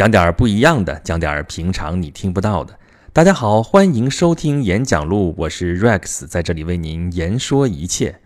讲点不一样的，讲点平常你听不到的。大家好，欢迎收听演讲录，我是 Rex，在这里为您言说一切。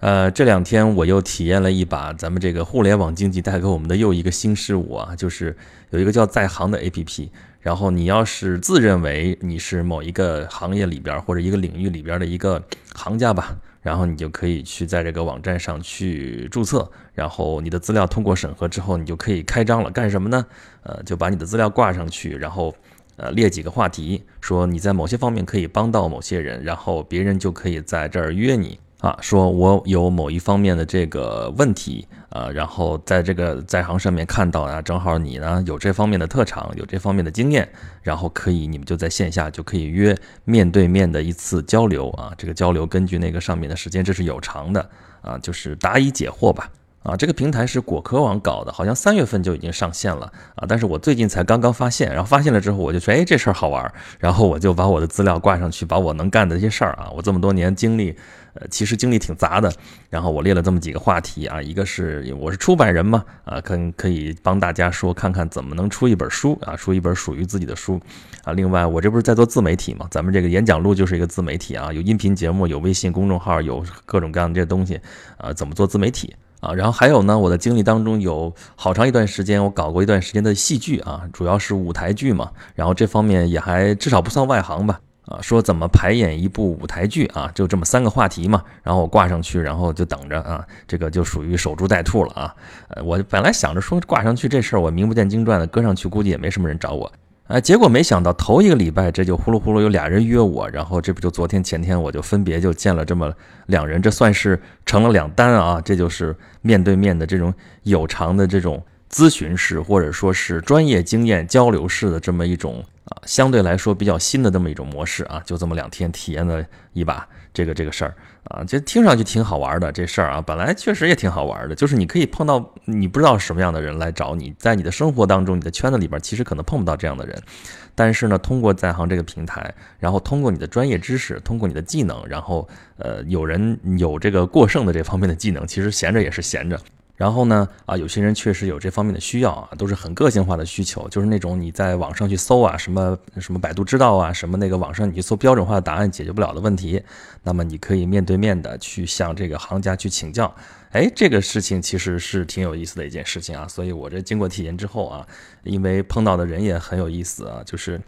呃，这两天我又体验了一把咱们这个互联网经济带给我们的又一个新事物啊，就是有一个叫在行的 APP。然后你要是自认为你是某一个行业里边或者一个领域里边的一个行家吧，然后你就可以去在这个网站上去注册，然后你的资料通过审核之后，你就可以开张了。干什么呢？呃，就把你的资料挂上去，然后呃列几个话题，说你在某些方面可以帮到某些人，然后别人就可以在这儿约你。啊，说我有某一方面的这个问题，呃，然后在这个在行上面看到啊，正好你呢有这方面的特长，有这方面的经验，然后可以你们就在线下就可以约面对面的一次交流啊，这个交流根据那个上面的时间，这是有偿的啊，就是答疑解惑吧。啊，这个平台是果壳网搞的，好像三月份就已经上线了啊！但是我最近才刚刚发现，然后发现了之后，我就说，哎，这事儿好玩儿，然后我就把我的资料挂上去，把我能干的这些事儿啊，我这么多年经历，呃，其实经历挺杂的，然后我列了这么几个话题啊，一个是我是出版人嘛，啊，可可以帮大家说看看怎么能出一本书啊，出一本属于自己的书啊。另外，我这不是在做自媒体嘛，咱们这个演讲录就是一个自媒体啊，有音频节目，有微信公众号，有各种各样的这东西啊，怎么做自媒体？啊，然后还有呢，我的经历当中有好长一段时间，我搞过一段时间的戏剧啊，主要是舞台剧嘛，然后这方面也还至少不算外行吧。啊，说怎么排演一部舞台剧啊，就这么三个话题嘛，然后我挂上去，然后就等着啊，这个就属于守株待兔了啊。呃，我本来想着说挂上去这事儿，我名不见经传的搁上去，估计也没什么人找我。啊，结果没想到头一个礼拜，这就呼噜呼噜有俩人约我，然后这不就昨天前天我就分别就见了这么两人，这算是成了两单啊，这就是面对面的这种有偿的这种咨询式或者说是专业经验交流式的这么一种。啊，相对来说比较新的这么一种模式啊，就这么两天体验了一把这个这个事儿啊，就听上去挺好玩的这事儿啊，本来确实也挺好玩的，就是你可以碰到你不知道什么样的人来找你，在你的生活当中，你的圈子里边其实可能碰不到这样的人，但是呢，通过在行这个平台，然后通过你的专业知识，通过你的技能，然后呃，有人有这个过剩的这方面的技能，其实闲着也是闲着。然后呢，啊，有些人确实有这方面的需要啊，都是很个性化的需求，就是那种你在网上去搜啊，什么什么百度知道啊，什么那个网上你去搜标准化的答案解决不了的问题，那么你可以面对面的去向这个行家去请教，哎，这个事情其实是挺有意思的一件事情啊，所以我这经过体验之后啊，因为碰到的人也很有意思啊，就是。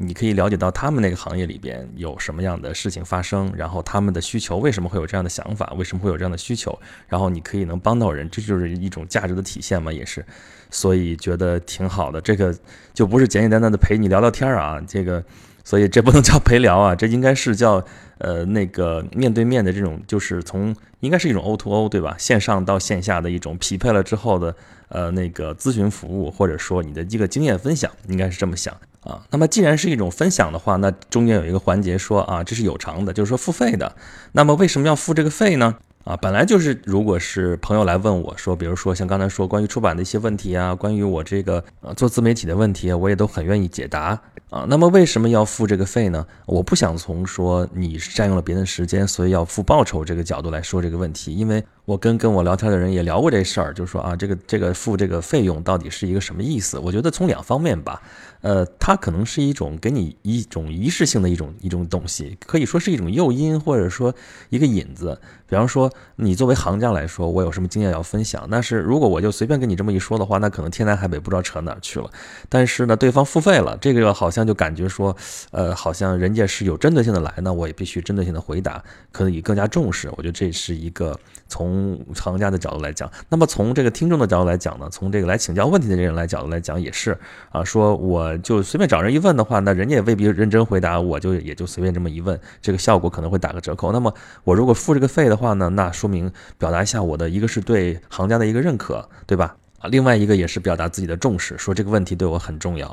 你可以了解到他们那个行业里边有什么样的事情发生，然后他们的需求为什么会有这样的想法，为什么会有这样的需求，然后你可以能帮到人，这就是一种价值的体现嘛，也是，所以觉得挺好的。这个就不是简简单单的陪你聊聊天啊，这个，所以这不能叫陪聊啊，这应该是叫呃那个面对面的这种，就是从应该是一种 O to O 对吧？线上到线下的一种匹配了之后的呃那个咨询服务，或者说你的一个经验分享，应该是这么想。啊，那么既然是一种分享的话，那中间有一个环节说啊，这是有偿的，就是说付费的。那么为什么要付这个费呢？啊，本来就是，如果是朋友来问我说，比如说像刚才说关于出版的一些问题啊，关于我这个呃做自媒体的问题，我也都很愿意解答啊。那么为什么要付这个费呢？我不想从说你占用了别人的时间，所以要付报酬这个角度来说这个问题，因为我跟跟我聊天的人也聊过这事儿，就是说啊，这个这个付这个费用到底是一个什么意思？我觉得从两方面吧，呃，它可能是一种给你一种仪式性的一种一种东西，可以说是一种诱因，或者说一个引子。比方说，你作为行家来说，我有什么经验要分享？但是如果我就随便跟你这么一说的话，那可能天南海北不知道扯哪去了。但是呢，对方付费了，这个好像就感觉说，呃，好像人家是有针对性的来，那我也必须针对性的回答，可以更加重视。我觉得这是一个从行家的角度来讲。那么从这个听众的角度来讲呢，从这个来请教问题的这人来角度来讲，也是啊，说我就随便找人一问的话，那人家也未必认真回答，我就也就随便这么一问，这个效果可能会打个折扣。那么我如果付这个费的，话呢，那说明表达一下我的一个是对行家的一个认可，对吧？啊，另外一个也是表达自己的重视，说这个问题对我很重要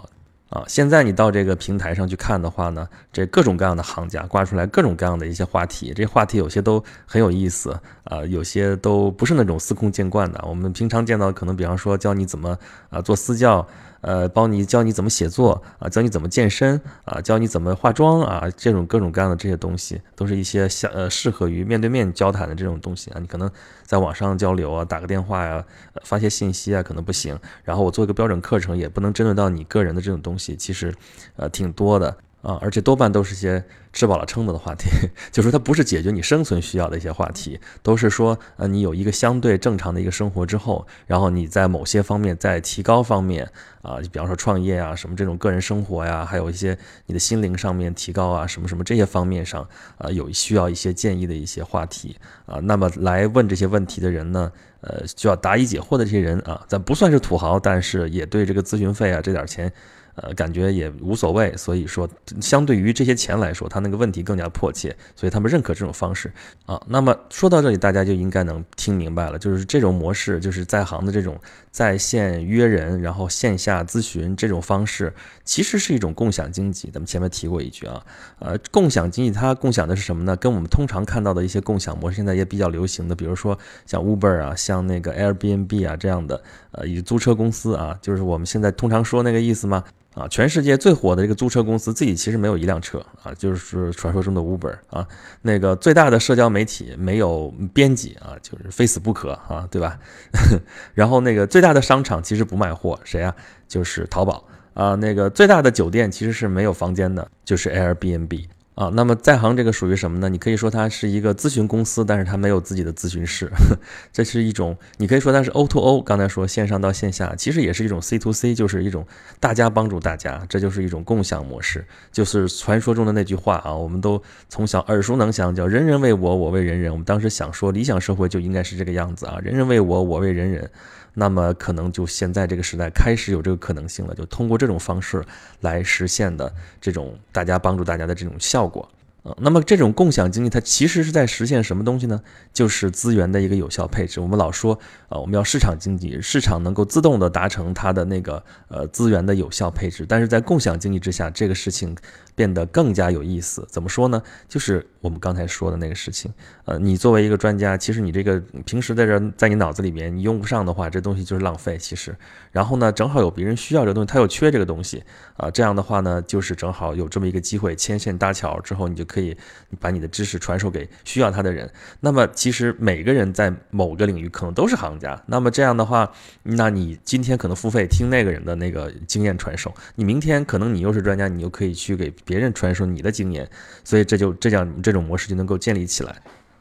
啊。现在你到这个平台上去看的话呢，这各种各样的行家挂出来各种各样的一些话题，这话题有些都很有意思啊，有些都不是那种司空见惯的。我们平常见到可能，比方说教你怎么啊做私教。呃，帮你教你怎么写作啊，教你怎么健身啊，教你怎么化妆啊，这种各种各样的这些东西，都是一些相呃适合于面对面交谈的这种东西啊。你可能在网上交流啊，打个电话呀，发些信息啊，可能不行。然后我做一个标准课程，也不能针对到你个人的这种东西，其实呃挺多的。啊，而且多半都是些吃饱了撑的的话题，就是它不是解决你生存需要的一些话题，都是说，呃，你有一个相对正常的一个生活之后，然后你在某些方面在提高方面，啊，比方说创业啊，什么这种个人生活呀，还有一些你的心灵上面提高啊，什么什么这些方面上，啊，有需要一些建议的一些话题，啊，那么来问这些问题的人呢，呃，就要答疑解惑的这些人啊，咱不算是土豪，但是也对这个咨询费啊这点钱。呃，感觉也无所谓，所以说，相对于这些钱来说，他那个问题更加迫切，所以他们认可这种方式啊。那么说到这里，大家就应该能听明白了，就是这种模式，就是在行的这种在线约人，然后线下咨询这种方式，其实是一种共享经济。咱们前面提过一句啊，呃，共享经济它共享的是什么呢？跟我们通常看到的一些共享模式，现在也比较流行的，比如说像 Uber 啊，像那个 Airbnb 啊这样的，呃，以租车公司啊，就是我们现在通常说那个意思吗？啊，全世界最火的这个租车公司自己其实没有一辆车啊，就是传说中的 Uber 啊。那个最大的社交媒体没有编辑啊，就是非死不可啊，对吧？然后那个最大的商场其实不卖货，谁呀？就是淘宝啊。那个最大的酒店其实是没有房间的，就是 Airbnb。啊，那么在行这个属于什么呢？你可以说它是一个咨询公司，但是它没有自己的咨询室，这是一种，你可以说它是 O to O。刚才说线上到线下，其实也是一种 C to C，就是一种大家帮助大家，这就是一种共享模式，就是传说中的那句话啊，我们都从小耳熟能详，叫人人为我，我为人人。我们当时想说，理想社会就应该是这个样子啊，人人为我，我为人人。那么可能就现在这个时代开始有这个可能性了，就通过这种方式来实现的这种大家帮助大家的这种效果。那么这种共享经济它其实是在实现什么东西呢？就是资源的一个有效配置。我们老说啊，我们要市场经济，市场能够自动的达成它的那个呃资源的有效配置。但是在共享经济之下，这个事情。变得更加有意思，怎么说呢？就是我们刚才说的那个事情。呃，你作为一个专家，其实你这个平时在这，在你脑子里面你用不上的话，这东西就是浪费。其实，然后呢，正好有别人需要这个东西，他又缺这个东西啊，这样的话呢，就是正好有这么一个机会，牵线搭桥之后，你就可以把你的知识传授给需要他的人。那么，其实每个人在某个领域可能都是行家。那么这样的话，那你今天可能付费听那个人的那个经验传授，你明天可能你又是专家，你又可以去给。别人传授你的经验，所以这就这样这种模式就能够建立起来。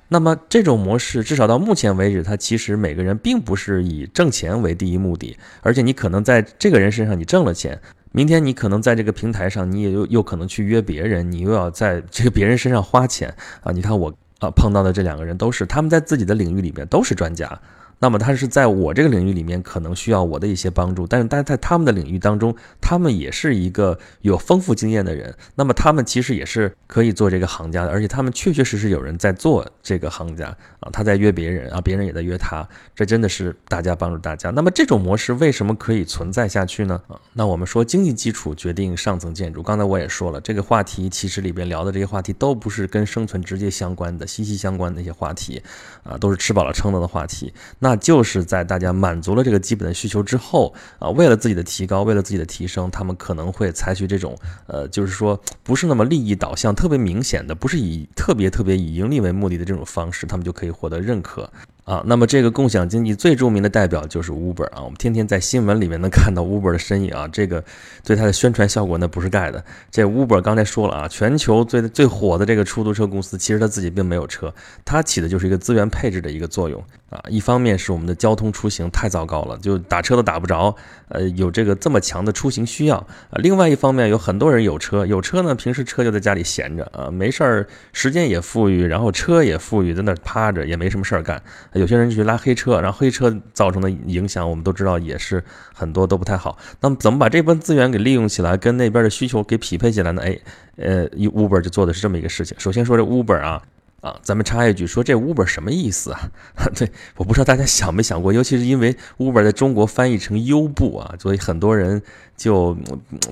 那么这种模式至少到目前为止，它其实每个人并不是以挣钱为第一目的，而且你可能在这个人身上你挣了钱，明天你可能在这个平台上你也又又可能去约别人，你又要在这个别人身上花钱啊！你看我啊碰到的这两个人都是他们在自己的领域里面都是专家。那么他是在我这个领域里面可能需要我的一些帮助，但是但在他们的领域当中，他们也是一个有丰富经验的人。那么他们其实也是可以做这个行家的，而且他们确确实实有人在做这个行家啊，他在约别人啊，别人也在约他，这真的是大家帮助大家。那么这种模式为什么可以存在下去呢？啊，那我们说经济基础决定上层建筑。刚才我也说了，这个话题其实里边聊的这些话题都不是跟生存直接相关的、息息相关的一些话题啊，都是吃饱了撑的的话题。那就是在大家满足了这个基本的需求之后啊，为了自己的提高，为了自己的提升，他们可能会采取这种呃，就是说不是那么利益导向特别明显的，不是以特别特别以盈利为目的的这种方式，他们就可以获得认可。啊，那么这个共享经济最著名的代表就是 Uber 啊，我们天天在新闻里面能看到 Uber 的身影啊，这个对它的宣传效果那不是盖的。这 Uber 刚才说了啊，全球最最火的这个出租车公司，其实它自己并没有车，它起的就是一个资源配置的一个作用啊。一方面是我们的交通出行太糟糕了，就打车都打不着，呃，有这个这么强的出行需要啊。另外一方面有很多人有车，有车呢，平时车就在家里闲着啊，没事儿，时间也富裕，然后车也富裕，在那趴着也没什么事儿干。有些人就去拉黑车，然后黑车造成的影响，我们都知道也是很多都不太好。那么怎么把这部分资源给利用起来，跟那边的需求给匹配起来呢？哎，呃，Uber 就做的是这么一个事情。首先说这 Uber 啊。啊，咱们插一句，说这 Uber 什么意思啊？对，我不知道大家想没想过，尤其是因为 Uber 在中国翻译成优步啊，所以很多人就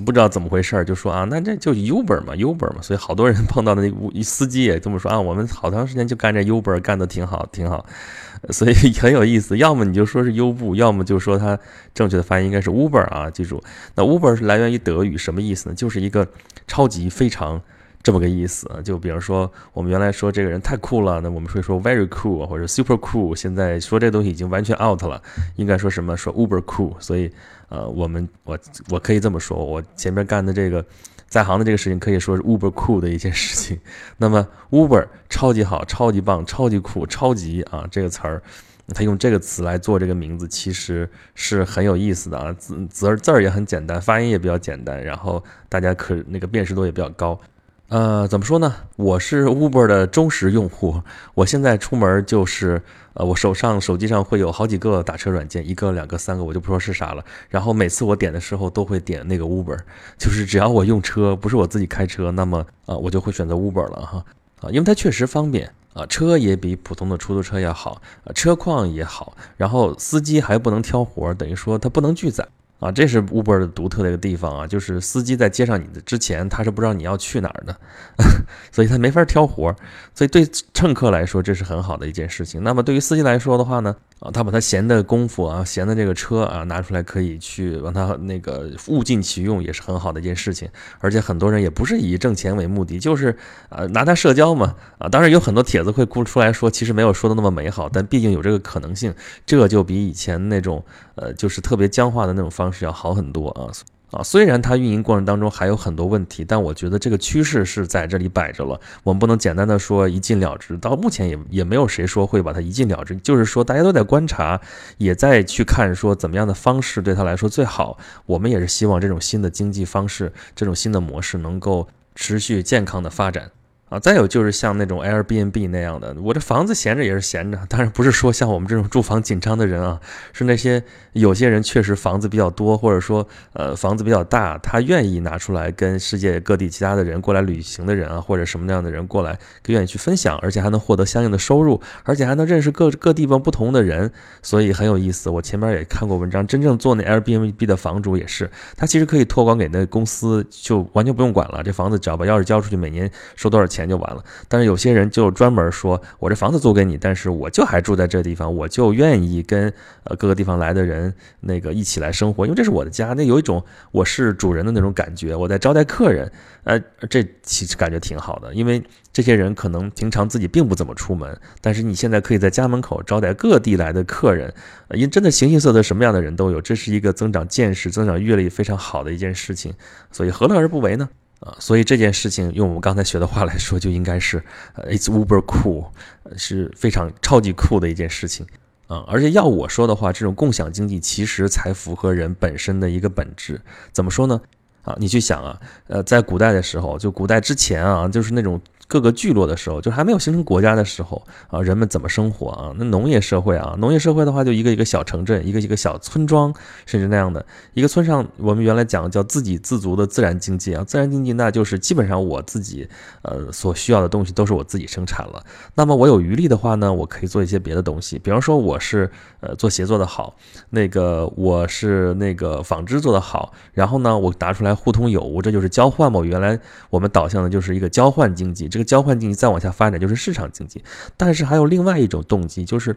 不知道怎么回事，就说啊，那这就 Uber 嘛，Uber 嘛，所以好多人碰到的那司机也这么说啊，我们好长时间就干这 Uber，干的挺好，挺好，所以很有意思。要么你就说是优步，要么就说它正确的发音应该是 Uber 啊，记住，那 Uber 是来源于德语，什么意思呢？就是一个超级非常。这么个意思啊，就比如说我们原来说这个人太酷了，那我们会说 very cool 或者 super cool。现在说这东西已经完全 out 了，应该说什么？说 uber cool。所以，呃，我们我我可以这么说，我前面干的这个在行的这个事情可以说是 uber cool 的一件事情。那么 uber 超级好，超级棒，超级酷，超级啊这个词儿，他用这个词来做这个名字，其实是很有意思的啊。字字字儿也很简单，发音也比较简单，然后大家可那个辨识度也比较高。呃，怎么说呢？我是 Uber 的忠实用户。我现在出门就是，呃，我手上手机上会有好几个打车软件，一个、两个、三个，我就不说是啥了。然后每次我点的时候都会点那个 Uber，就是只要我用车，不是我自己开车，那么啊，我就会选择 Uber 了哈。啊，因为它确实方便啊，车也比普通的出租车要好，车况也好，然后司机还不能挑活，等于说它不能拒载。啊，这是 Uber 的独特的一个地方啊，就是司机在接上你的之前，他是不知道你要去哪儿的，所以他没法挑活儿，所以对乘客来说这是很好的一件事情。那么对于司机来说的话呢？啊，他把他闲的功夫啊，闲的这个车啊，拿出来可以去让他那个物尽其用，也是很好的一件事情。而且很多人也不是以挣钱为目的，就是啊拿它社交嘛。啊，当然有很多帖子会哭出来说，其实没有说的那么美好，但毕竟有这个可能性，这就比以前那种呃就是特别僵化的那种方式要好很多啊。啊，虽然它运营过程当中还有很多问题，但我觉得这个趋势是在这里摆着了。我们不能简单的说一禁了之，到目前也也没有谁说会把它一禁了之。就是说，大家都在观察，也在去看说怎么样的方式对他来说最好。我们也是希望这种新的经济方式，这种新的模式能够持续健康的发展。啊，再有就是像那种 Airbnb 那样的，我这房子闲着也是闲着，当然不是说像我们这种住房紧张的人啊，是那些有些人确实房子比较多，或者说呃房子比较大，他愿意拿出来跟世界各地其他的人过来旅行的人啊，或者什么那样的人过来，愿意去分享，而且还能获得相应的收入，而且还能认识各各地方不同的人，所以很有意思。我前面也看过文章，真正做那 Airbnb 的房主也是，他其实可以托管给那公司，就完全不用管了，这房子只要把钥匙交出去，每年收多少钱。钱就完了，但是有些人就专门说，我这房子租给你，但是我就还住在这地方，我就愿意跟呃各个地方来的人那个一起来生活，因为这是我的家，那有一种我是主人的那种感觉，我在招待客人，呃，这其实感觉挺好的，因为这些人可能平常自己并不怎么出门，但是你现在可以在家门口招待各地来的客人，因为真的形形色色什么样的人都有，这是一个增长见识、增长阅历非常好的一件事情，所以何乐而不为呢？啊，所以这件事情用我们刚才学的话来说，就应该是，，it's uber cool，是非常超级酷的一件事情，啊，而且要我说的话，这种共享经济其实才符合人本身的一个本质。怎么说呢？啊，你去想啊，呃，在古代的时候，就古代之前啊，就是那种。各个聚落的时候，就还没有形成国家的时候啊，人们怎么生活啊？那农业社会啊，农业社会的话，就一个一个小城镇，一个一个小村庄，甚至那样的一个村上，我们原来讲叫自给自足的自然经济啊。自然经济那就是基本上我自己呃所需要的东西都是我自己生产了。那么我有余力的话呢，我可以做一些别的东西，比方说我是呃做鞋做的好，那个我是那个纺织做的好，然后呢我拿出来互通有无，这就是交换嘛。原来我们导向的就是一个交换经济，这个。交换经济再往下发展就是市场经济，但是还有另外一种动机，就是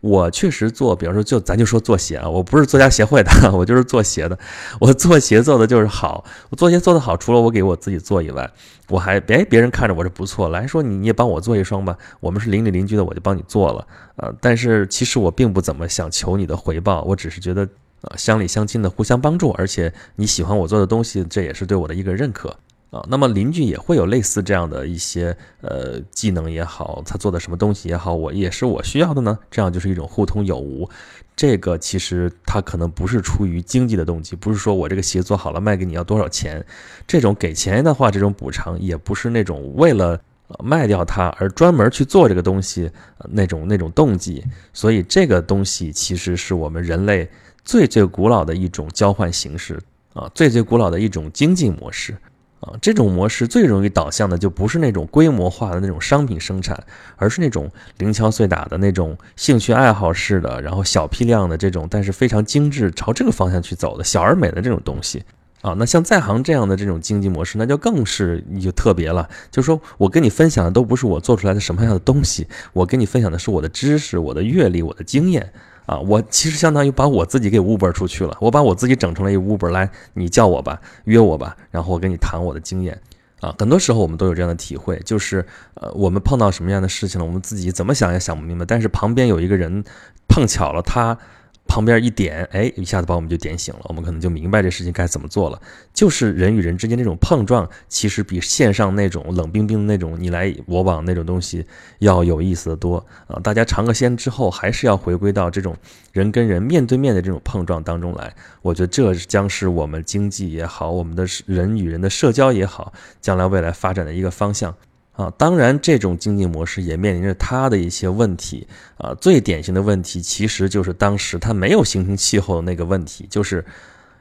我确实做，比方说就咱就说做鞋啊，我不是作家协会的，我就是做鞋的，我做鞋做的就是好，我做鞋做的好，除了我给我自己做以外，我还别别人看着我这不错，来说你你也帮我做一双吧，我们是邻里邻居的，我就帮你做了，呃，但是其实我并不怎么想求你的回报，我只是觉得呃乡里乡亲的互相帮助，而且你喜欢我做的东西，这也是对我的一个认可。啊，那么邻居也会有类似这样的一些呃技能也好，他做的什么东西也好，我也是我需要的呢。这样就是一种互通有无。这个其实他可能不是出于经济的动机，不是说我这个鞋做好了卖给你要多少钱。这种给钱的话，这种补偿也不是那种为了卖掉它而专门去做这个东西那种那种动机。所以这个东西其实是我们人类最最古老的一种交换形式啊，最最古老的一种经济模式。啊，这种模式最容易导向的就不是那种规模化的那种商品生产，而是那种零敲碎打的那种兴趣爱好式的，然后小批量的这种，但是非常精致，朝这个方向去走的小而美的这种东西啊。那像在行这样的这种经济模式，那就更是就特别了，就是说我跟你分享的都不是我做出来的什么样的东西，我跟你分享的是我的知识、我的阅历、我的经验。啊，我其实相当于把我自己给 Uber 出去了，我把我自己整成了一 Uber，来，你叫我吧，约我吧，然后我跟你谈我的经验。啊，很多时候我们都有这样的体会，就是呃，我们碰到什么样的事情了，我们自己怎么想也想不明白，但是旁边有一个人碰巧了，他。旁边一点，哎，一下子把我们就点醒了，我们可能就明白这事情该怎么做了。就是人与人之间这种碰撞，其实比线上那种冷冰冰的那种你来我往那种东西要有意思的多啊！大家尝个鲜之后，还是要回归到这种人跟人面对面的这种碰撞当中来。我觉得这将是我们经济也好，我们的人与人的社交也好，将来未来发展的一个方向。啊，当然，这种经济模式也面临着它的一些问题啊。最典型的问题其实就是当时它没有形成气候的那个问题，就是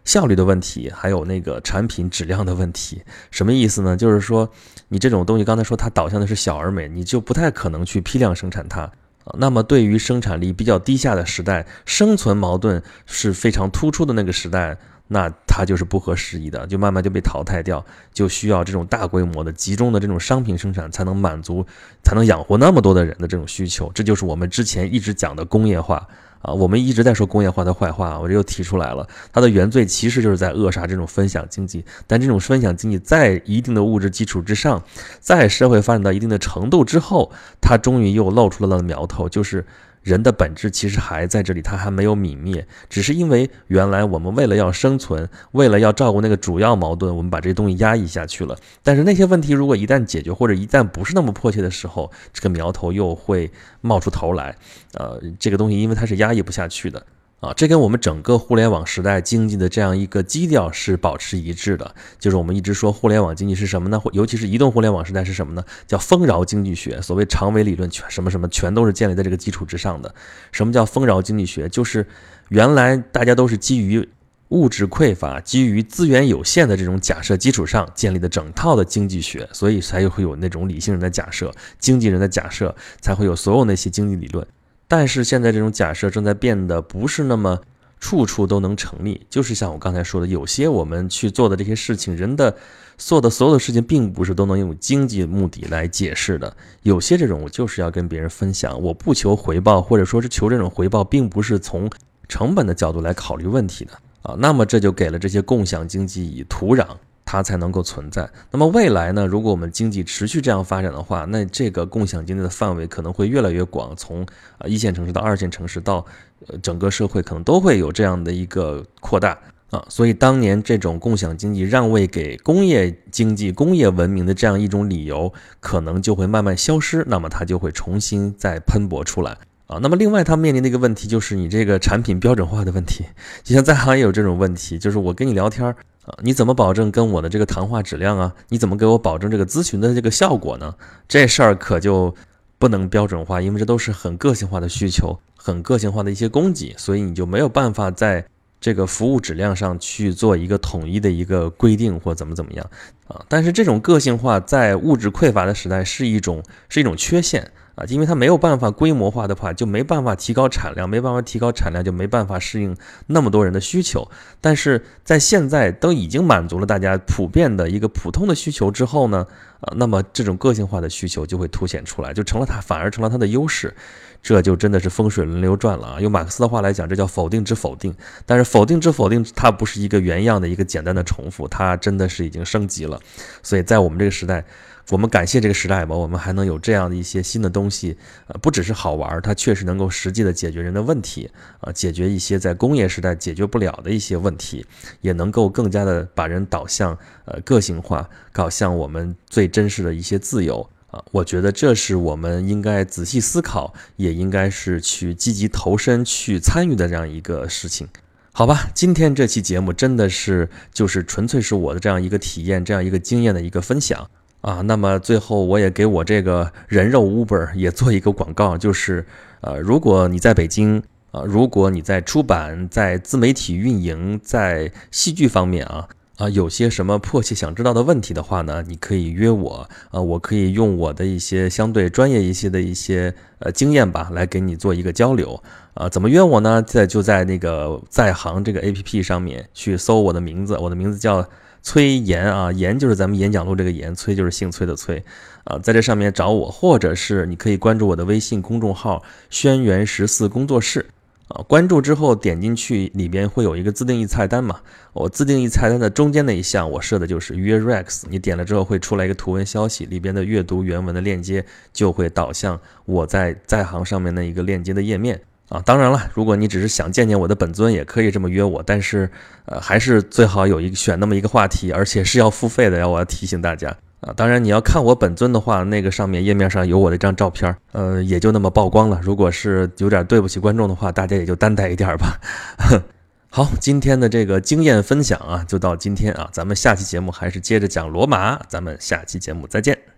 效率的问题，还有那个产品质量的问题。什么意思呢？就是说，你这种东西刚才说它导向的是小而美，你就不太可能去批量生产它啊。那么，对于生产力比较低下的时代，生存矛盾是非常突出的那个时代。那它就是不合时宜的，就慢慢就被淘汰掉，就需要这种大规模的、集中的这种商品生产，才能满足，才能养活那么多的人的这种需求。这就是我们之前一直讲的工业化啊，我们一直在说工业化的坏话，我这又提出来了。它的原罪其实就是在扼杀这种分享经济，但这种分享经济在一定的物质基础之上，在社会发展到一定的程度之后，它终于又露出了苗头，就是。人的本质其实还在这里，它还没有泯灭，只是因为原来我们为了要生存，为了要照顾那个主要矛盾，我们把这些东西压抑下去了。但是那些问题如果一旦解决，或者一旦不是那么迫切的时候，这个苗头又会冒出头来。呃，这个东西因为它是压抑不下去的。啊，这跟我们整个互联网时代经济的这样一个基调是保持一致的。就是我们一直说互联网经济是什么呢？尤其是移动互联网时代是什么呢？叫丰饶经济学。所谓长尾理论，全什么什么，全都是建立在这个基础之上的。什么叫丰饶经济学？就是原来大家都是基于物质匮乏、基于资源有限的这种假设基础上建立的整套的经济学，所以才会有那种理性人的假设、经纪人的假设，才会有所有那些经济理论。但是现在这种假设正在变得不是那么处处都能成立，就是像我刚才说的，有些我们去做的这些事情，人的做的所有的事情，并不是都能用经济目的来解释的。有些这种我就是要跟别人分享，我不求回报，或者说是求这种回报，并不是从成本的角度来考虑问题的啊。那么这就给了这些共享经济以土壤。它才能够存在。那么未来呢？如果我们经济持续这样发展的话，那这个共享经济的范围可能会越来越广，从啊一线城市到二线城市，到整个社会，可能都会有这样的一个扩大啊。所以当年这种共享经济让位给工业经济、工业文明的这样一种理由，可能就会慢慢消失。那么它就会重新再喷薄出来啊。那么另外，它面临的一个问题就是你这个产品标准化的问题。就像在行也有这种问题，就是我跟你聊天。啊，你怎么保证跟我的这个谈话质量啊？你怎么给我保证这个咨询的这个效果呢？这事儿可就不能标准化，因为这都是很个性化的需求，很个性化的一些供给，所以你就没有办法在这个服务质量上去做一个统一的一个规定或怎么怎么样啊。但是这种个性化在物质匮乏的时代是一种是一种缺陷。啊，因为它没有办法规模化的话，就没办法提高产量，没办法提高产量，就没办法适应那么多人的需求。但是在现在都已经满足了大家普遍的一个普通的需求之后呢，啊，那么这种个性化的需求就会凸显出来，就成了它反而成了它的优势。这就真的是风水轮流转了啊！用马克思的话来讲，这叫否定之否定。但是否定之否定，它不是一个原样的一个简单的重复，它真的是已经升级了。所以在我们这个时代。我们感谢这个时代吧，我们还能有这样的一些新的东西，呃，不只是好玩，它确实能够实际的解决人的问题，啊，解决一些在工业时代解决不了的一些问题，也能够更加的把人导向呃个性化，导向我们最真实的一些自由啊。我觉得这是我们应该仔细思考，也应该是去积极投身去参与的这样一个事情，好吧？今天这期节目真的是就是纯粹是我的这样一个体验，这样一个经验的一个分享。啊，那么最后我也给我这个人肉 Uber 也做一个广告，就是，呃，如果你在北京啊，如果你在出版、在自媒体运营、在戏剧方面啊，啊，有些什么迫切想知道的问题的话呢，你可以约我，啊，我可以用我的一些相对专业一些的一些呃经验吧，来给你做一个交流。啊，怎么约我呢？在就在那个在行这个 A P P 上面去搜我的名字，我的名字叫崔岩啊，岩就是咱们演讲录这个岩，崔就是姓崔的崔，啊，在这上面找我，或者是你可以关注我的微信公众号“轩辕十四工作室”。啊，关注之后点进去，里边会有一个自定义菜单嘛。我自定义菜单的中间那一项，我设的就是约 Rex。你点了之后会出来一个图文消息，里边的阅读原文的链接就会导向我在在行上面的一个链接的页面啊。当然了，如果你只是想见见我的本尊，也可以这么约我，但是呃，还是最好有一个选那么一个话题，而且是要付费的，要我要提醒大家。啊，当然你要看我本尊的话，那个上面页面上有我的一张照片，呃，也就那么曝光了。如果是有点对不起观众的话，大家也就担待一点吧。好，今天的这个经验分享啊，就到今天啊，咱们下期节目还是接着讲罗马，咱们下期节目再见。